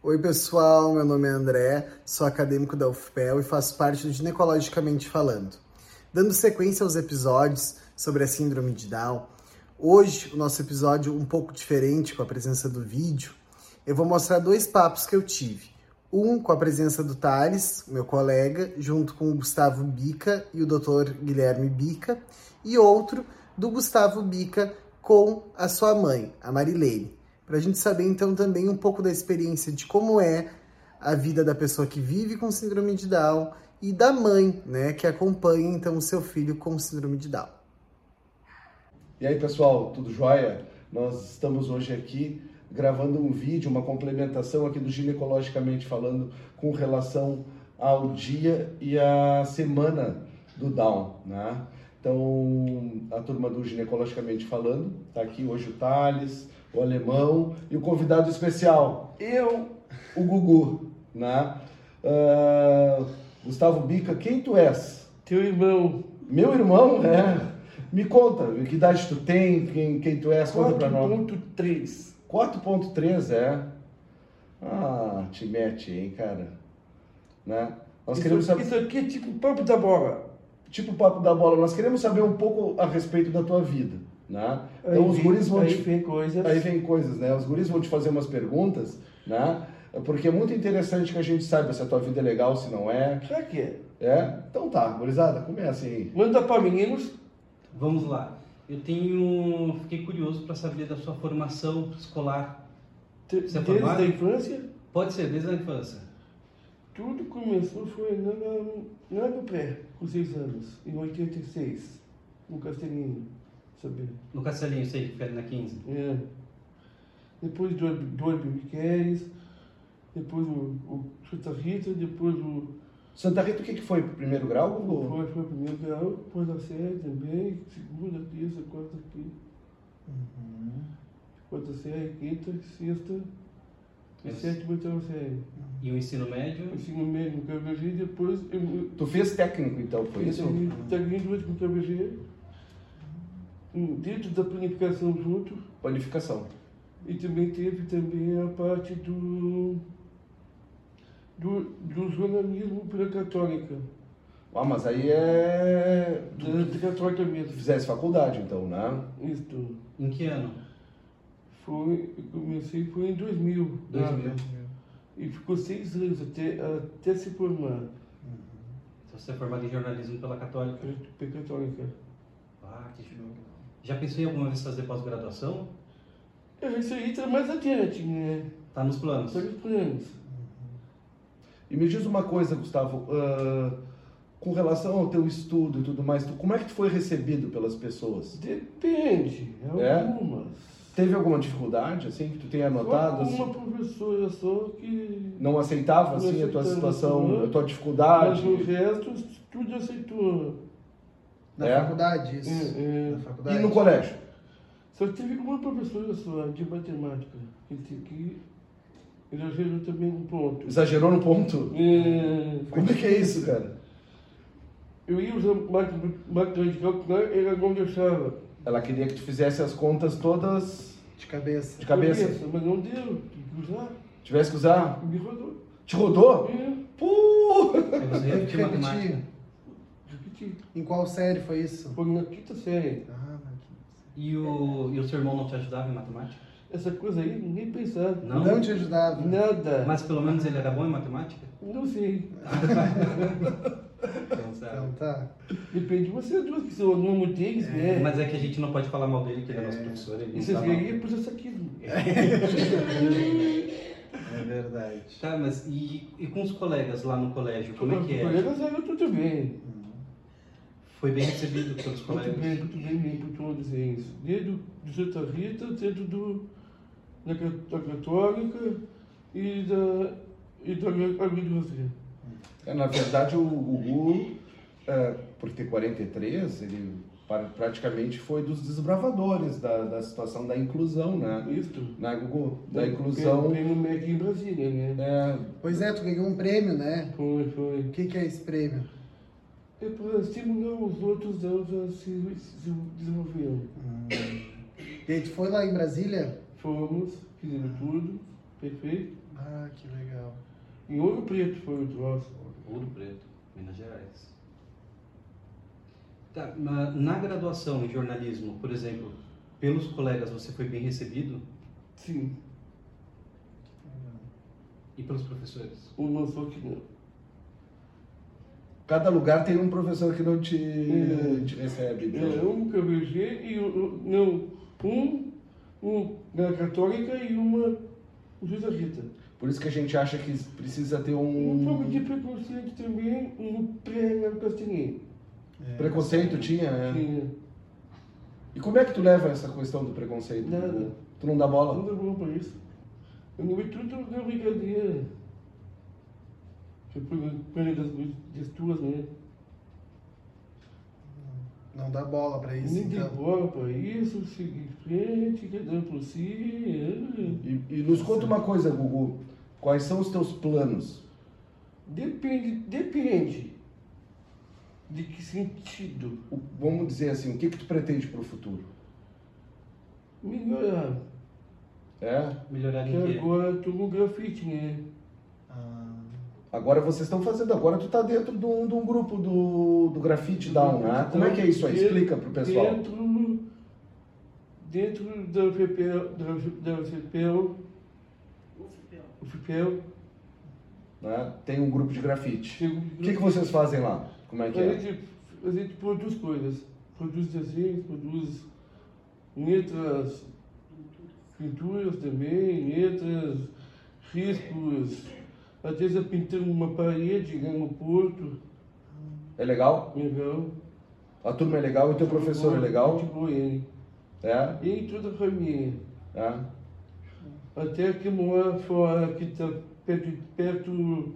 Oi, pessoal. Meu nome é André, sou acadêmico da UFPEL e faço parte do Ginecologicamente Falando. Dando sequência aos episódios sobre a Síndrome de Down, hoje o nosso episódio um pouco diferente com a presença do vídeo, eu vou mostrar dois papos que eu tive. Um com a presença do Thales, meu colega, junto com o Gustavo Bica e o Dr. Guilherme Bica, e outro do Gustavo Bica com a sua mãe, a Marilene para a gente saber então também um pouco da experiência de como é a vida da pessoa que vive com síndrome de Down e da mãe, né, que acompanha então o seu filho com síndrome de Down. E aí, pessoal, tudo jóia? Nós estamos hoje aqui gravando um vídeo, uma complementação aqui do Ginecologicamente falando com relação ao dia e à semana do Down, né? Então, a turma do Ginecologicamente falando, tá aqui hoje o Thales, o alemão e o convidado especial, eu, o Gugu, né? Uh, Gustavo Bica, quem tu és? Teu irmão. Meu irmão, é. Me conta, que idade tu tem, quem, quem tu és, conta pra nós. 4.3. 4.3, é. Ah, te mete, hein, cara. Né? Nós isso, queremos saber... Isso aqui é tipo papo da bola. Tipo papo da bola. Nós queremos saber um pouco a respeito da tua vida. Né? Então aí os guris vão aí te... vem coisas. Aí vem coisas, né? Os guris vão te fazer umas perguntas, né? Porque é muito interessante que a gente saiba se a tua vida é legal, se não é. Será que é? É? Então tá, gurizada, começa aí. Manda para meninos. Vamos lá. Eu tenho. Fiquei curioso para saber da sua formação escolar. Você é desde a infância? Pode ser, desde a infância. Tudo começou foi lá no pré, com seis anos, em 86, no Castelinho saber. No Castelinho, sei, que fica ali na 15. É. Depois do, do depois o, o Santa Rita, depois o. Santa Rita, o que, que foi? Primeiro grau? Ou... Foi, foi primeiro grau, depois a série também, segunda, terça, quarta, quinta. Uhum. Quarta série, quinta, sexta, e sétima, oitava série. E o ensino médio? O ensino médio no KBG, depois. Eu, tu fez técnico então, foi isso? Técnico no KBG dentro da planificação junto. Planificação. E também teve também a parte do, do, do jornalismo pela católica. Ah, mas aí é. Da, da católica mesmo. Fizesse faculdade então, né? Isso. Em que ano? Foi, eu comecei foi em 2000. 2000. E ficou seis anos até, até se formar. Uhum. Então você é formado em jornalismo pela Católica? Pela Católica. Ah, que show. Já pensou em alguma vez fazer pós-graduação? Isso aí está mais adiante, né? Está nos planos. Está nos planos. E me diz uma coisa, Gustavo, uh, com relação ao teu estudo e tudo mais, tu, como é que tu foi recebido pelas pessoas? Depende, é? algumas. É? Teve alguma dificuldade, assim, que tu tenha notado? Só uma assim? professora só que... Não aceitava, não assim, a tua situação, a tua dificuldade? Mas o resto, tudo aceitou. Na é? faculdade, isso. É, é. Na faculdade. E no colégio? Só tive uma professora só, de matemática, que, que exagerou também um ponto. Exagerou no ponto? É. Como é que é isso, cara? Eu ia usar máquina de calcular, ela não deixava. Ela queria que tu fizesse as contas todas... De cabeça. De cabeça. cabeça mas não deu, tinha que usar. Tivesse que usar? Me rodou. Te rodou? É. Puh! Você repetiu matemática. Em qual série foi isso? Foi na quinta série. Ah, na quinta E o, e o seu irmão não te ajudava em matemática? Essa coisa aí, nem pensar. Não? Não te ajudava? Nada. Mas pelo menos ele era bom em matemática? Não sei. então tá. Depende de você duas, que são nome deles, é, né? Mas é que a gente não pode falar mal dele, que ele é, nosso professor. Ele Isso aí é processaquismo. É verdade. Tá, mas e, e com os colegas lá no colégio, como é que é? Os colegas eram tudo bem. Foi bem recebido pelos colegas? Muito bem, muito bem, bem por todos eles. Desde do Santa Rita, dentro do, da, da Católica e da, e da Agroindústria. É, na verdade, o Gugu, é, por ter 43, ele praticamente foi dos desbravadores da, da situação da inclusão, né? Isso. Né, Gugu? Da inclusão. Prêmio MEC em Brasília, né? É... Pois é, tu ganhou um prêmio, né? Foi, foi. O que, que é esse prêmio? É para estimular os outros a se, se desenvolver. Hum. E aí, tu foi lá em Brasília? Fomos, fizemos tudo. Perfeito? Ah, que legal. Em Ouro Preto foi o troço. Ouro Preto, Minas Gerais. Tá, na, na graduação em jornalismo, por exemplo, pelos colegas você foi bem recebido? Sim, E pelos professores? uma só que não. Cada lugar tem um professor que não te, Hum. te recebe. É, então. um KBG e não, um, um na Católica e uma José Rita. Por isso que a gente acha que precisa ter Um pouco de um preconceito também no pré na Castanheira. É. preconceito, tinha, né? Tinha. E como é que tu leva essa questão do preconceito? Nada. Tu não dá Não bola? dá bom pra isso. Eu não vi tudo na brincadeira. Foi por das, das tuas, né? Não dá bola pra isso, de então. bola pra isso, seguir em frente, cada um por si. é. E, e nos conta uma coisa, Gugu. Quais são os teus planos? Depende, depende. De que sentido? O- vamos dizer assim, o que que tu pretende para o futuro? Melhorar. É? Melhorar em quê? agora tô no grafite, né? Ah, Agora vocês estão fazendo, agora tu tá dentro de um, de um grupo do, do Grafite Down, né? Como é que é isso aí? Explica pro pessoal. Dentro, dentro da UFPEL, da, da UFPEL, UFPEL, Né? Tem um grupo de grafite. O que, que vocês fazem lá? Como é que A é? gente, a gente produz coisas. Produz desenhos, produz letras, pinturas também, letras, riscos. Às vezes é pintando uma parede lá no porto. É legal? Legal. A turma é legal? E o teu professor é legal? Muito bom ele. É? E toda a família. É? Até que mora fora, que está perto, perto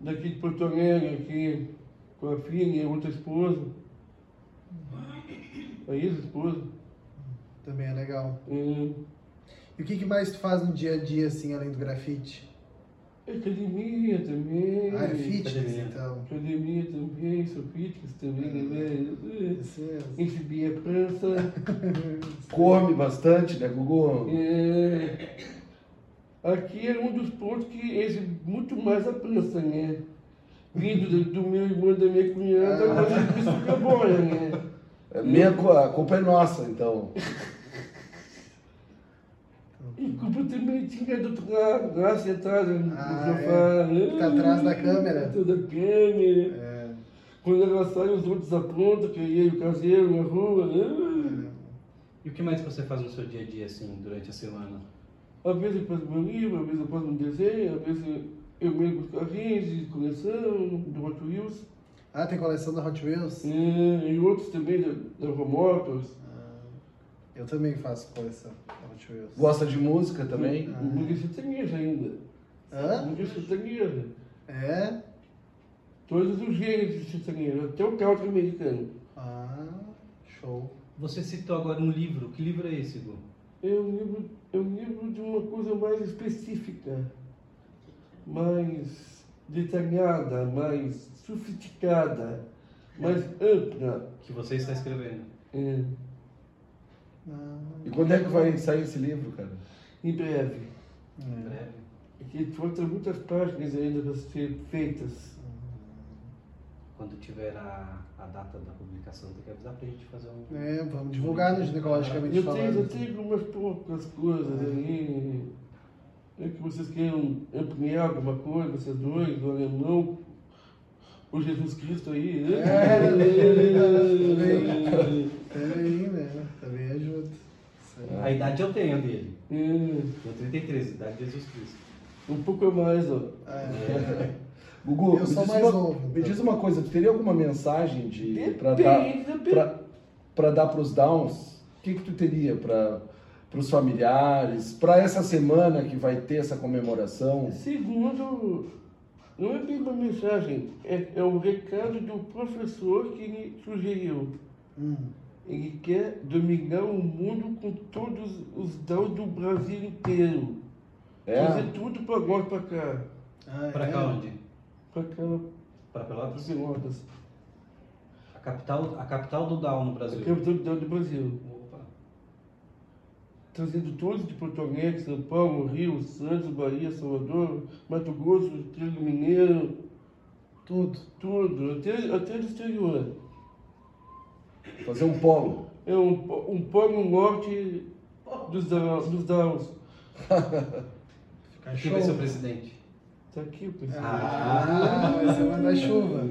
daqui de Porto Alegre, aqui, com a filha e outra esposa. A ex-esposa. também é legal. Hum, E o que, que mais tu faz no dia a dia, assim, além do grafite? Academia também. Ah, é fitness, Academia. então. Academia também, sou fitness também, né? Isso mesmo. Enchi a prança. Come bastante, né, Gugu? É, aqui é um dos pontos que esse muito mais a prança, né? Vindo do, do meu irmão e da minha cunhada, Ah. mas isso fica bom, né? É minha, a culpa é nossa, então. E culpa também tinha do outro lado, lá sentado no Ah, sofá. né? Tá atrás da câmera. Atrás da câmera. É, Quando ela sai, os outros aprontam, que e o caseiro na rua. Né? E o que mais você faz no seu dia a dia, assim, durante a semana? Às vezes eu faço meu livro, às vezes eu faço um desenho, às vezes eu mesmo os carrinhos de coleção, do Hot Wheels. Ah, tem coleção da Hot Wheels? É, e outros também da, da Romotors. Ah, eu também faço coleção. Gosta de música também? Ah. Música sertaneja ainda. Hã? Música sertaneja. É? Todos os gêneros de sertanejo, até o country americano. Ah, show. Você citou agora um livro. Que livro é esse, Gu? É um livro, é um livro de uma coisa mais específica, mais detalhada, mais sofisticada, mais ampla. Que você está escrevendo. É, E quando é que vai sair esse livro, cara? em breve. Em é. breve. Aqui faltam muitas páginas ainda para ser feitas. Quando tiver a, a data da publicação, tem que avisar pra gente fazer um... É, vamos divulgar no ginecologicamente Eu tenho, falando. eu tenho algumas poucas coisas aí. É que vocês queiram ampliar alguma coisa, vocês dois, o alemão, o Jesus Cristo aí. né? É, também. Né? Também ajuda. A idade eu tenho dele. É, Tenho 33, idade de Jesus Cristo. um pouco mais, ó. É. Gugu, Eu me sou diz mais uma, novo, Me então. diz uma coisa, tu teria alguma mensagem de para dar Depende, pra dar pros downs? O que que tu teria para os familiares, para essa semana que vai ter essa comemoração? Segundo, não é bem uma mensagem, é, é um recado do professor que me sugeriu. Hum. Ele quer dominar o mundo com todos os dons do Brasil inteiro. É? Fazer tudo para nós para cá. Ah, Pra é? cá onde? Para cá, para Pelotas? Pelotas. A capital, a capital do Down no A Brasil. capital do do Brasil. Opa. trazendo todos de Porto Alegre, São Paulo, Rio, Santos, Bahia, Salvador, Mato Grosso, Rio Mineiro, Tudo. tudo, até, até do exterior. Fazer um polo. É um, um polo norte dos, da- dos Downs. Quem vai ser o presidente? Tá aqui, pessoal. Ah, vai ser manda-chuva.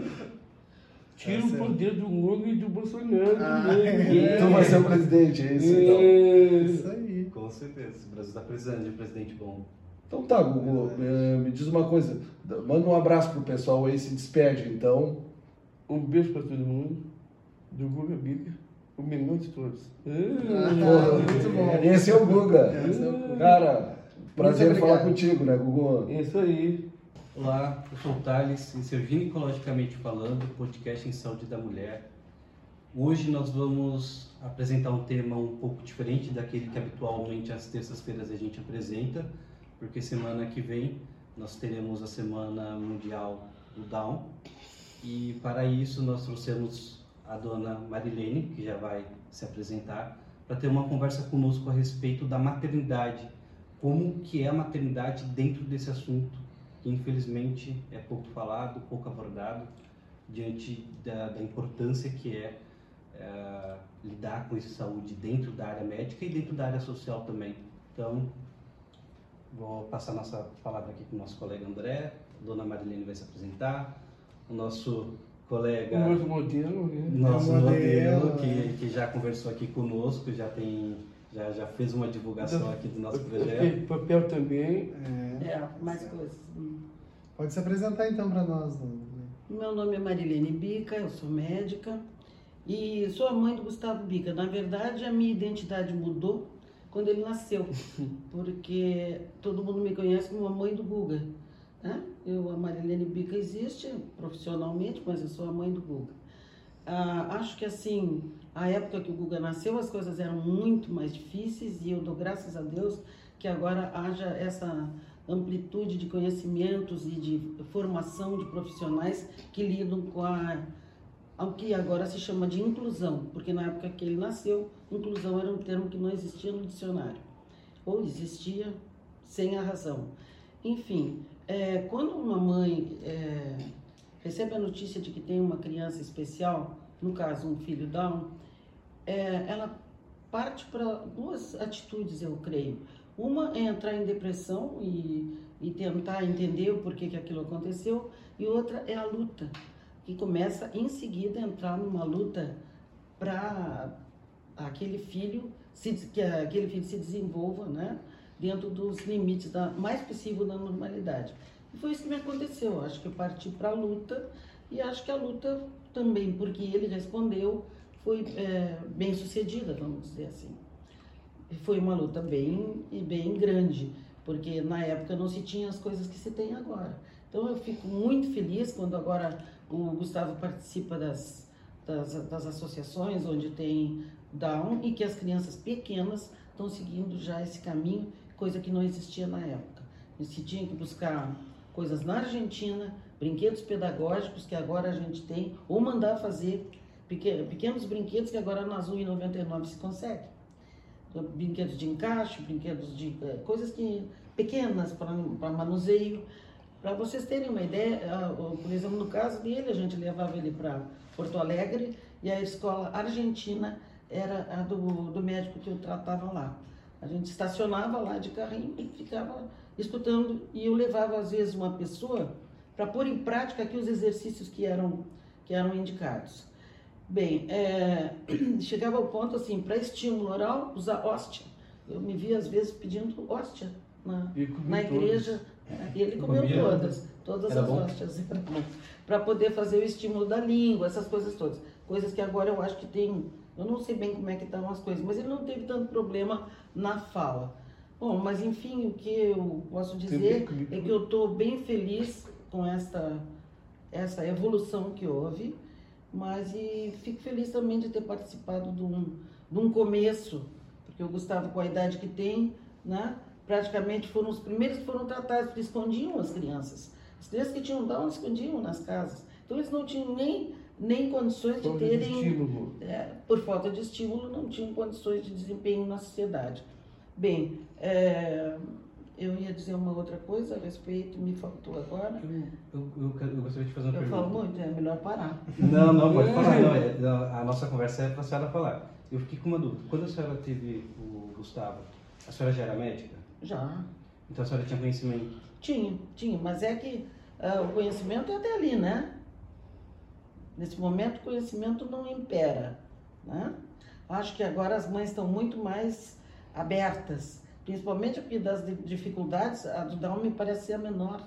Tira tá o poder do Lula e do Bolsonaro. Ah, né? Tu vai ser o presidente, é isso então. É. Isso aí. Com certeza. O Brasil está precisando de um presidente bom. Então tá, Gugu, eh, me diz uma coisa. Manda um abraço pro pessoal aí, se despede então. Um beijo pra todo mundo. Do Guga Bica. O menor de todos. Ah, Ah, muito bom. Esse é o Guga. Esse é o Guga. Cara, prazer falar contigo, né, Gugu? É isso aí. Olá, eu sou o Thales, esse é o Ginecologicamente Falando, podcast em saúde da mulher. Hoje nós vamos apresentar um tema um pouco diferente daquele que habitualmente às terças-feiras a gente apresenta, porque semana que vem nós teremos a Semana Mundial do Down e para isso nós trouxemos a dona Marilene, que já vai se apresentar, para ter uma conversa conosco a respeito da maternidade, como que é a maternidade dentro desse assunto que infelizmente é pouco falado, pouco abordado, diante da, da importância que é, é, lidar com essa saúde dentro da área médica e dentro da área social também. Então, vou passar nossa palavra aqui para o nosso colega André, a dona Marilene vai se apresentar, o nosso colega, O nosso modelo, né? nosso É modelo, modelo, que, que já conversou aqui conosco, já tem, já, já fez uma divulgação aqui do nosso projeto. Papel, também. É. É, mais coisas. Pode se apresentar então para nós. né? Meu nome é Marilene Bica, eu sou médica e sou a mãe do Gustavo Bica. Na verdade, a minha identidade mudou quando ele nasceu, porque todo mundo me conhece como a mãe do Guga. Né? Eu, a Marilene Bica existe profissionalmente, mas eu sou a mãe do Guga. Ah, acho que assim, a época que o Guga nasceu, as coisas eram muito mais difíceis e eu dou graças a Deus que agora haja essa amplitude de conhecimentos e de formação de profissionais que lidam com a ao que agora se chama de inclusão, porque na época que ele nasceu, inclusão era um termo que não existia no dicionário, ou existia sem a razão. Enfim, é, quando uma mãe é, recebe a notícia de que tem uma criança especial, no caso um filho Down, é, ela parte para duas atitudes, eu creio. Uma é entrar em depressão e, e tentar entender o porquê que aquilo aconteceu, e outra é a luta, que começa em seguida a entrar numa luta para aquele filho se, que aquele filho se desenvolva, né, dentro dos limites da mais possível da normalidade. E foi isso que me aconteceu. Acho que eu parti para a luta e acho que a luta também, porque ele respondeu, foi é, bem sucedida, vamos dizer assim. Foi uma luta bem e bem grande, porque na época não se tinha as coisas que se tem agora. Então eu fico muito feliz quando agora o Gustavo participa das, das, das associações onde tem Down e que as crianças pequenas estão seguindo já esse caminho, coisa que não existia na época. Se tinha que buscar coisas na Argentina, brinquedos pedagógicos que agora a gente tem, ou mandar fazer pequenos, brinquedos que agora na Azul 99 se consegue. Brinquedos de encaixe, brinquedos de eh, coisas que pequenas para manuseio. Para vocês terem uma ideia, o- por exemplo, no caso dele, a gente levava ele para Porto Alegre e a escola argentina era a do, do médico que eu tratava lá. A gente estacionava lá de carrinho e ficava escutando e eu levava às vezes uma pessoa para pôr em prática aqui os exercícios que eram que eram indicados. Bem, é, chegava ao ponto assim, para estímulo oral, usar hóstia. Eu me via às vezes pedindo hóstia na, na igreja. E ele comeu Comia? todas, todas as bom? hóstias. Para poder fazer o estímulo da língua, essas coisas todas. Coisas que agora eu acho que tem. Eu não sei bem como é que estão as coisas, mas ele não teve tanto problema na fala. Bom, mas enfim, o que eu posso dizer é que eu estou bem feliz com esta, essa evolução que houve, mas e fico feliz também de ter participado de um, de um começo, porque o Gustavo, com a idade que tem, né, praticamente foram os primeiros que foram tratados, porque escondiam as crianças. As crianças que tinham Down escondiam nas casas. Então eles não tinham nem, nem condições de Falta de terem estímulo. é, por falta de estímulo, não tinham condições de desempenho na sociedade. Bem, é, eu ia dizer uma outra coisa a respeito, me faltou agora. Eu, eu, eu, eu gostaria de fazer uma Eu pergunta. falo muito, é melhor parar. Não, não, pode falar. Não, é- não, a nossa conversa é para a senhora falar. Eu fiquei com uma dúvida. Quando a senhora teve o Gustavo, a senhora já era médica? Já. Então a senhora tinha conhecimento? Tinha, tinha, mas é que ah, o conhecimento é até ali, né? Nesse momento o conhecimento não impera, né? Acho que agora as mães estão muito mais abertas, principalmente porque das di- dificuldades, a do Down me parece ser a menor,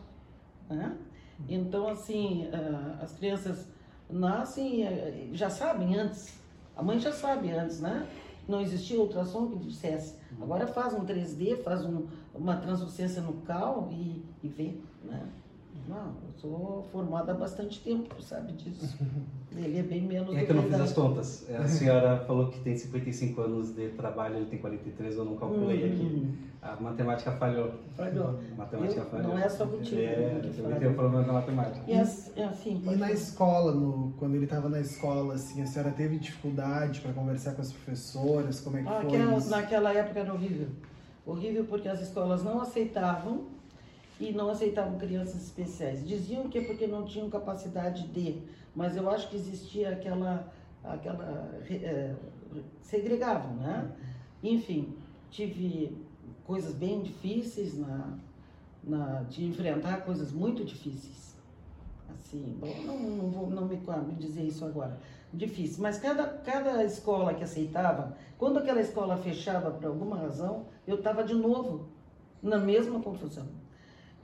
né? Então, assim, ah, as crianças nascem, eh, já sabem antes, a mãe já sabe antes, né? Não existia ultrassom que dissesse. Agora faz um 3D, faz um, uma translucência nucal e, e vê, né? Não, eu sou formada há bastante tempo, sabe disso. Ele é bem menos É do que eu não fiz as contas. A senhora falou que tem 55 anos de trabalho, ele tem 43, eu não calculei aqui. Hum, A matemática falhou. falhou. A matemática Eu- falhou. não é só contigo, É, que eu falha. tenho um problema com a matemática. E as- é assim, E na escola, no, quando ele estava na escola, assim, a senhora teve dificuldade para conversar com as professoras? Como é que Ah, foi aquela- naquela época era horrível. Horrível porque as escolas não aceitavam e não aceitavam crianças especiais. Diziam que é porque não tinham capacidade de, mas eu acho que existia aquela, aquela eh, segregavam, né? Enfim, tive coisas bem difíceis na, na de enfrentar coisas muito difíceis. Assim, bom, não, não vou não me, me dizer isso agora. Difícil, mas cada, cada escola que aceitava, quando aquela escola fechava por alguma razão, eu estava de novo na mesma confusão.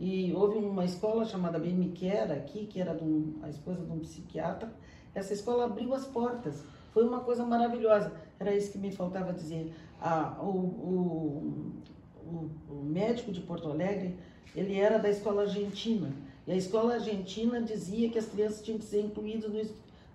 E houve uma escola chamada Bem Me Quer aqui, que era um, a esposa de um psiquiatra. Essa escola abriu as portas. Foi uma coisa maravilhosa. Era isso que me faltava dizer. Ah, o, o, o, o médico de Porto Alegre, ele era da escola argentina. E a escola argentina dizia que as crianças tinham que ser incluídas no,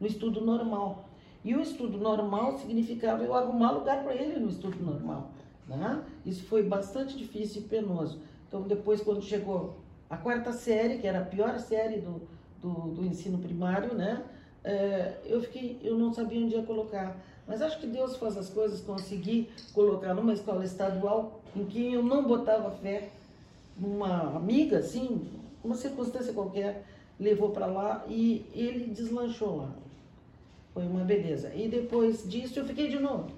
no estudo normal. E o estudo normal significava eu arrumar lugar para ele no estudo normal. Né? Isso foi bastante difícil e penoso. Então, depois, quando chegou a quarta série, que era a pior série do, do, do ensino primário, né? É, eu fiquei, eu não sabia onde ia colocar. Mas acho que Deus faz as coisas, consegui colocar numa escola estadual em que eu não botava fé. Uma amiga, assim, uma circunstância qualquer, levou para lá e ele deslanchou lá. Foi uma beleza. E depois disso eu fiquei de novo.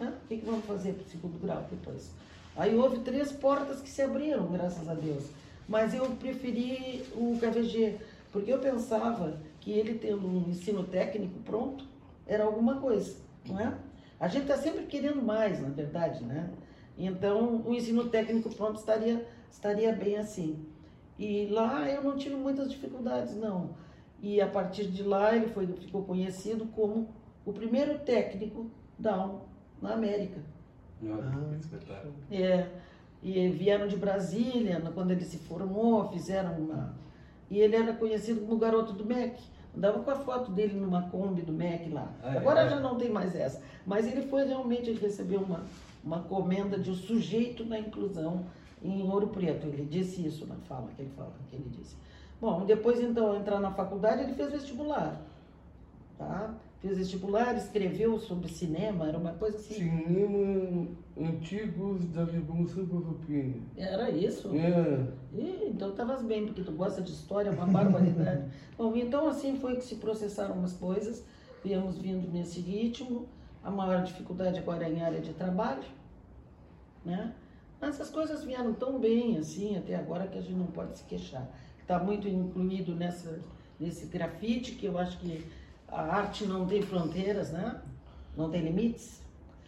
O que, que vamos fazer para o segundo grau depois? Aí houve três portas que se abriram, graças a Deus. Mas eu preferi o KVG, porque eu pensava que ele tendo um ensino técnico pronto era alguma coisa, não é? A gente está sempre querendo mais, na verdade, né? Então, o ensino técnico pronto estaria, estaria bem assim. E lá eu não tive muitas dificuldades, não. E a partir de lá ele foi, ficou conhecido como o primeiro técnico Down na América. Olha, que espetáculo. É, e vieram de Brasília, quando ele se formou, fizeram uma. E ele era conhecido como o garoto do MEC. Andava com a foto dele numa Kombi do MEC lá. Ah, é? Agora já não tem mais essa. Mas ele foi realmente, ele recebeu uma, uma comenda de um sujeito na inclusão em Ouro Preto. Ele disse isso na fala que ele fala, que ele disse. Bom, depois então entrar na faculdade, ele fez vestibular. Tá? Fez vestibular, escreveu sobre cinema, era uma coisa assim. Cinema antigos da Revolução Farroupilha. Era isso? É, Ih, então estavas bem, porque tu gosta de história, uma barbaridade. Bom, então assim foi que se processaram umas coisas, viemos vindo nesse ritmo. A maior dificuldade agora é em área de trabalho, né? Mas as coisas vieram tão bem assim até agora que a gente não pode se queixar. Está muito incluído nessa, nesse grafite, que eu acho que a arte não tem fronteiras, né? Não tem limites.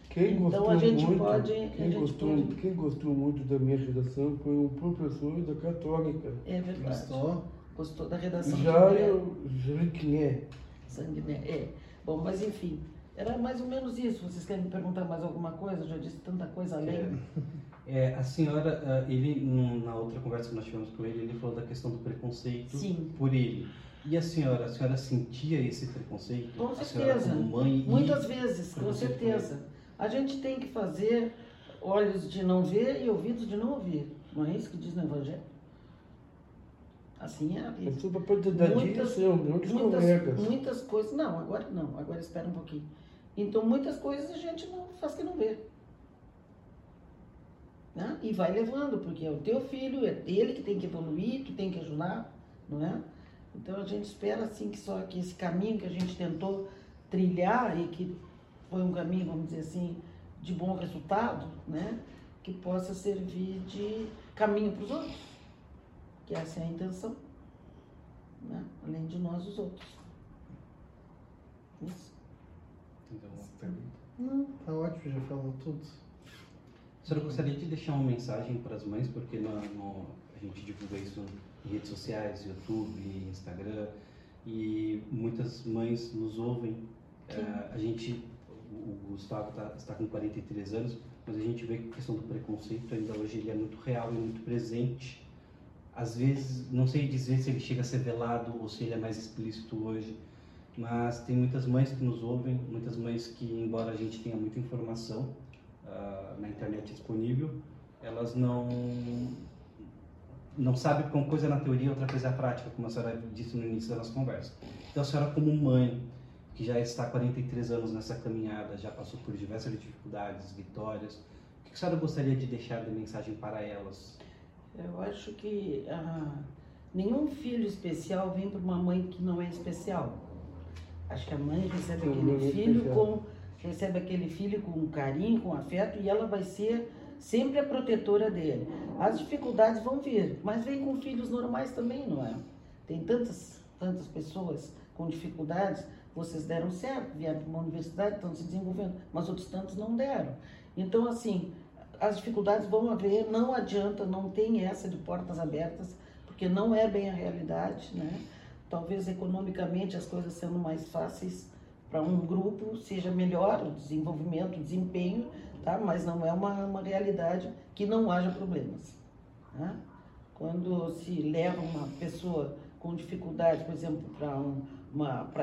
quem Então, gostou a gente muito, pode- a quem, gente gostou, pode- quem gostou muito da minha redação foi um professor da Católica, É verdade. Gostou? Gostou da redação de Jairo Jeriquiné. Sanguiné, é. Bom, mas enfim, era mais ou menos isso. Vocês querem me perguntar mais alguma coisa? Eu já disse tanta coisa além. É, a senhora, ah, ele, na outra conversa que nós tivemos com ele, ele falou da questão do preconceito Sim. por ele. E a senhora, a senhora sentia esse preconceito? Com A senhora certeza. como mãe Muitas vezes, com certeza. A gente tem que fazer olhos de não ver e ouvidos de não ouvir. Não é isso que diz no Evangelho? Assim é a Eu vida. Muitas- muitos Muitas, muitas coisas. Não, agora não. Agora espera um pouquinho. Então, muitas coisas a gente não faz que não vê. Né? E vai levando, porque é o teu filho, é ele que tem que evoluir, tu tem que ajudar, não é? Então a gente espera assim que só que esse caminho que a gente tentou trilhar e que foi um caminho, vamos dizer assim, de bom resultado, né? Que possa servir de caminho para os outros. Que essa é a intenção. Né? Além de nós, os outros. Isso. Então, pergunta. Não, tá ótimo, já falou tudo. Senhora gostaria de deixar uma mensagem para as mães, porque no, no- a gente divulga isso em redes sociais, YouTube, Instagram, e muitas mães nos ouvem. Eh, a gente, o o Gustavo tá- está com 43 anos, mas a gente vê que a questão do preconceito ainda hoje ele é muito real e muito presente. Às vezes, não sei dizer se ele chega a ser velado ou se ele é mais explícito hoje, mas tem muitas mães que nos ouvem, muitas mães que, embora a gente tenha muita informação, ah, na internet disponível, elas não não sabem que uma coisa é na teoria, outra coisa é a prática, como a senhora disse no início da nossa conversa. Então, a senhora como mãe, que já está há 43 anos nessa caminhada, já passou por diversas dificuldades, vitórias, o que a senhora gostaria de deixar de mensagem para elas? Eu acho que ah, nenhum filho especial vem para uma mãe que não é especial. Acho que a mãe recebe aquele filho especial. com recebe aquele filho com carinho, com afeto e ela vai ser sempre a protetora dele. As dificuldades vão vir, mas vem com filhos normais também, não é? Tem tantas tantas pessoas com dificuldades, vocês deram certo, vieram para uma universidade, estão se desenvolvendo, mas outros tantos não deram. Então assim, as dificuldades vão haver, não adianta, não tem essa de portas abertas, porque não é bem a realidade, né? Talvez economicamente as coisas sendo mais fáceis para um grupo seja melhor o desenvolvimento, o desempenho, tá? Mas não é uma, uma realidade que não haja problemas, né? Quando se leva uma pessoa com dificuldade, por exemplo, para um,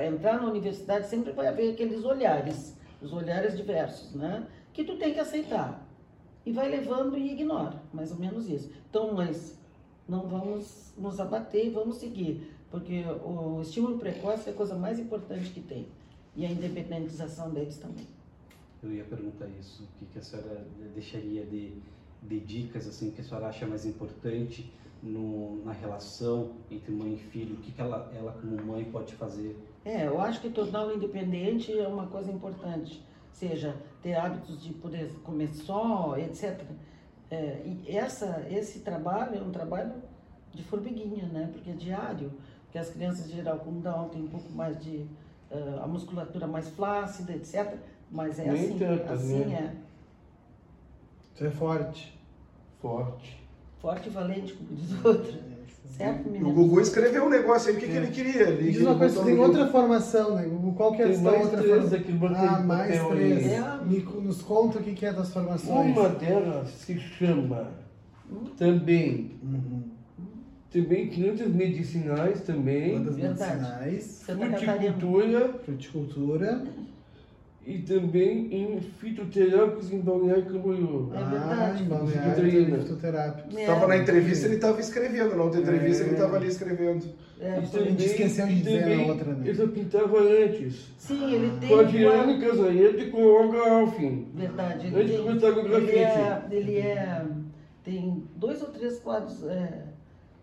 entrar na universidade, sempre vai haver aqueles olhares, os olhares diversos, né? Que tu tem que aceitar e vai levando e ignora, mais ou menos isso. Então, mas não vamos nos abater e vamos seguir, porque o estímulo precoce é a coisa mais importante que tem e a independização deles também. Eu ia perguntar isso, o que, que a senhora deixaria de, de dicas, assim, que a senhora acha mais importante no, na relação entre mãe e filho, o que, que ela, ela como mãe pode fazer É, eu acho que torná-lo independente é uma coisa importante, seja ter hábitos de poder comer só, etc. É, e essa, esse trabalho é um trabalho de formiguinha, né? Porque é diário, porque as crianças em geral com Down têm um pouco mais de ah, a musculatura mais flácida, etc. Mas é Nem assim, tantas, assim né? Você é forte. Forte. é. Forte e valente, como diz o outro. Certo, E o? Gugu escreveu um negócio aí, o que, que ele queria? Ele, Diz uma ele coisa, tem outra formação, né? Gugu? Qual que é Tem essa mais outra três aqui, Ah, mais três. É. Me, nos conta o que, que é das formações. Uma delas se chama também, Uhum. Também plantas medicinais também, Plantas Verdade. medicinais, fruticultura fruticultura. e também em fitoterápicos em Balneário Camboriú. É ah, verdade. em balneário Fitoterapia. fitoterápico. É. Tava na entrevista, ele estava escrevendo. Na outra entrevista, É. ele estava ali escrevendo. É, E gente esqueceu de dizer na também outra, né? Eu já pintava antes. Sim, ele tem Com a Diane Casareto e com o Olga Alfin. Verdade, Antes ele, de tem, começar com o ele, grafite. é, ele é- tem dois ou três quadros é,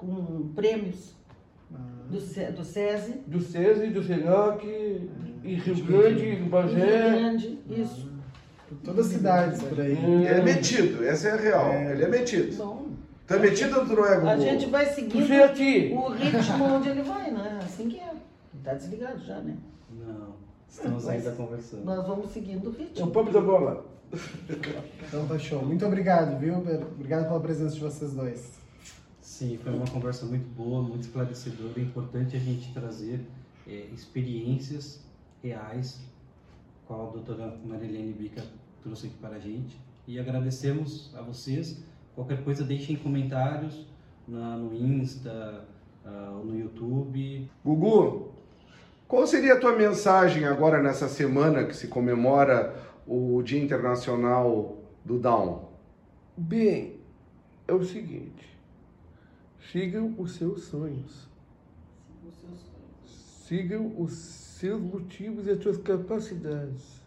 com prêmios Ah, do, do SESI, Do SESI, do SENAC, e Rio Grande, do em Rio Bagé. Grande, isso. por todas as cidades por aí. Hum. Ele é metido, essa é a real. É. Ele é metido. Bom, é metido ou tu não é, Gugu? a gente vai seguindo o ritmo onde ele vai, né? Assim que é. Tá desligado já, né? Não, estamos ainda conversando. Nós vamos seguindo o É o ritmo. papo da bola. Então tá show. Muito obrigado, viu? Obrigado pela presença de vocês dois. Sim, foi uma conversa muito boa, muito esclarecedora. É importante a gente trazer é, experiências reais, qual a doutora Marilene Bica trouxe aqui para a gente. E agradecemos a vocês. Qualquer coisa, deixem comentários na, no Insta, ah, no YouTube. Gugu, qual seria a tua mensagem agora nessa semana que se comemora o Dia Internacional do Down? Bem, é o seguinte. Sigam os seus sonhos. Sigam os seus motivos e as suas capacidades.